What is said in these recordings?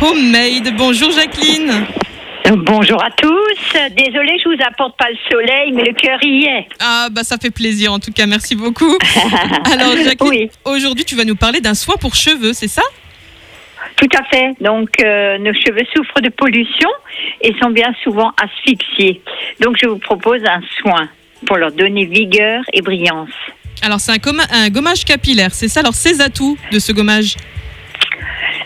Homemade. Bonjour Jacqueline. Bonjour à tous. Désolée, je vous apporte pas le soleil, mais le cœur y est. Ah bah ça fait plaisir en tout cas, merci beaucoup. Alors Jacqueline, Oui. aujourd'hui tu vas nous parler d'un soin pour cheveux, c'est ça? Tout à fait. Donc, euh, nos cheveux souffrent de pollution et sont bien souvent asphyxiés. Donc, je vous propose un soin pour leur donner vigueur et brillance. Alors c'est un, un gommage capillaire, c'est ça? Alors ces atouts de ce gommage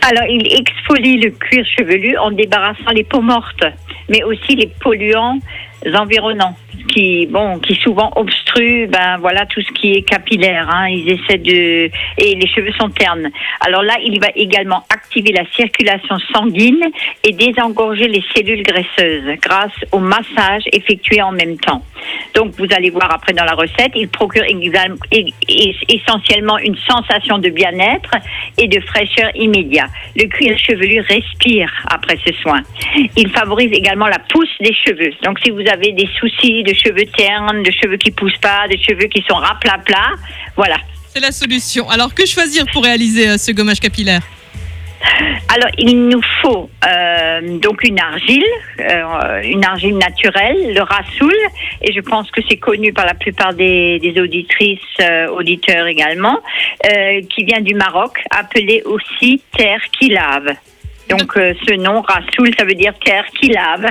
Alors, il exfolie le cuir chevelu en débarrassant les peaux mortes, mais aussi les polluants environnants qui, bon, qui souvent obstruent, ben voilà, tout ce qui est capillaire. hein. Ils essaient de et les cheveux sont ternes. Alors là, il va également activer la circulation sanguine et désengorger les cellules graisseuses grâce au massage effectué en même temps. Donc, vous allez voir après dans la recette, il procure essentiellement une sensation de bien-être et de fraîcheur immédiat. Le cuir chevelu respire après ce soin. Il favorise également la pousse des cheveux. Donc, si vous avez des soucis de cheveux ternes, de cheveux qui poussent pas, de cheveux qui sont raplapla, voilà. C'est la solution. Alors que choisir pour réaliser euh, ce gommage capillaire? Alors, il nous faut euh, donc une argile, euh, une argile naturelle, le rassoul, et je pense que c'est connu par la plupart des, des auditrices, euh, auditeurs également, euh, qui vient du Maroc, appelé aussi terre qui lave. Donc euh, ce nom rassoul, ça veut dire terre qui lave.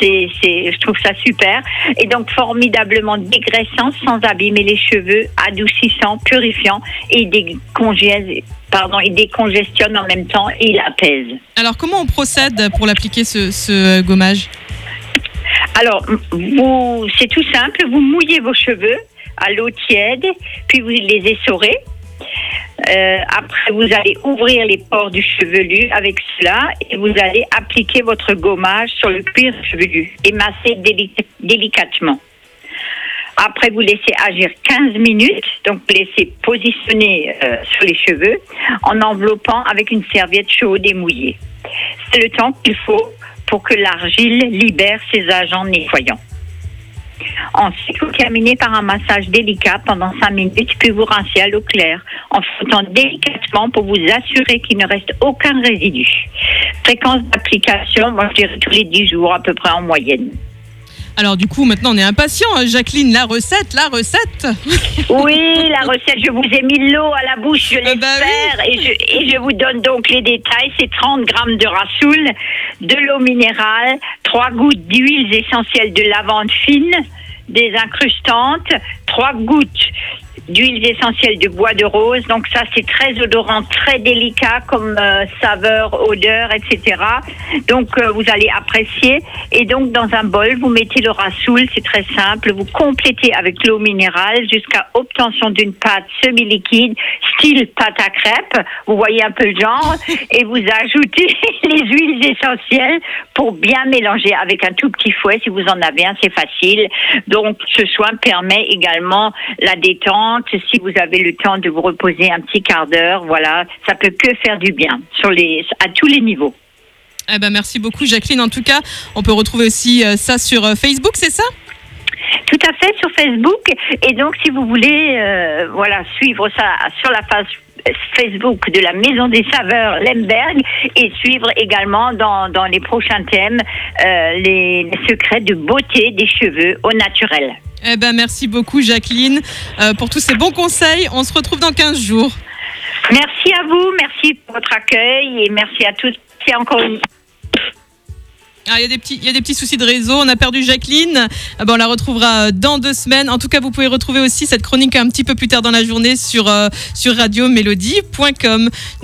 C'est, c'est, je trouve ça super. Et donc formidablement dégraissant, sans abîmer les cheveux, adoucissant, purifiant, et il décongèle, pardon, il décongestionne en même temps et il apaise. Alors comment on procède pour l'appliquer ce, ce euh, gommage? Alors, vous, c'est tout simple. Vous mouillez vos cheveux à l'eau tiède, puis vous les essorez. Euh, après, vous allez ouvrir les pores du chevelu avec cela et vous allez appliquer votre gommage sur le cuir chevelu et masser déli- délicatement. Après, vous laissez agir 15 minutes, donc laissez positionner euh, sur les cheveux en enveloppant avec une serviette chaude et mouillée. C'est le temps qu'il faut pour que l'argile libère ses agents nettoyants. Ensuite, vous terminez par un massage délicat pendant 5 minutes, puis vous rincez à l'eau claire en frottant délicatement pour vous assurer qu'il ne reste aucun résidu. Fréquence d'application, moi je dirais tous les 10 jours à peu près en moyenne. Alors du coup maintenant on est impatient. hein. Jacqueline, la recette, la recette Oui, la recette, je vous ai mis l'eau à la bouche, je Ah bah l'espère, et, je, et je vous donne donc les détails. C'est 30 grammes de rassoul, de l'eau minérale, 3 gouttes d'huiles essentielles de lavande fine, des incrustantes, 3 gouttes d'huiles essentielles de bois de rose. Donc ça, c'est très odorant, très délicat comme euh, saveur, odeur, etc. Donc euh, vous allez apprécier. Et donc dans un bol, vous mettez le rassoul, c'est très simple. Vous complétez avec l'eau minérale jusqu'à obtention d'une pâte semi-liquide, style pâte à crêpes. Vous voyez un peu le genre. et vous ajoutez les huiles essentielles pour bien mélanger avec un tout petit fouet. Si vous en avez un, c'est facile. Donc ce soin permet également la détente. Si vous avez le temps de vous reposer un petit quart d'heure, voilà, ça peut que faire du bien sur les, à tous les niveaux. Eh ben merci beaucoup Jacqueline. En tout cas, on peut retrouver aussi euh, ça sur euh, Facebook, c'est ça? Tout à fait sur Facebook. Et donc, si vous voulez, euh, voilà, suivre ça sur la page Facebook de la Maison des Saveurs Lemberg et suivre également dans, dans les prochains thèmes euh, les, les secrets de beauté des cheveux au naturel. Eh ben merci beaucoup Jacqueline euh, pour tous ces bons conseils. On se retrouve dans 15 jours. Merci à vous, merci pour votre accueil et merci à tous. C'est encore une Ah, Il y, a des petits- il y a des petits soucis de réseau. On a perdu Jacqueline. Ah ben, on la retrouvera euh, dans deux semaines. En tout cas, vous pouvez retrouver aussi cette chronique un petit peu plus tard dans la journée sur, euh, sur radiomélodie.com.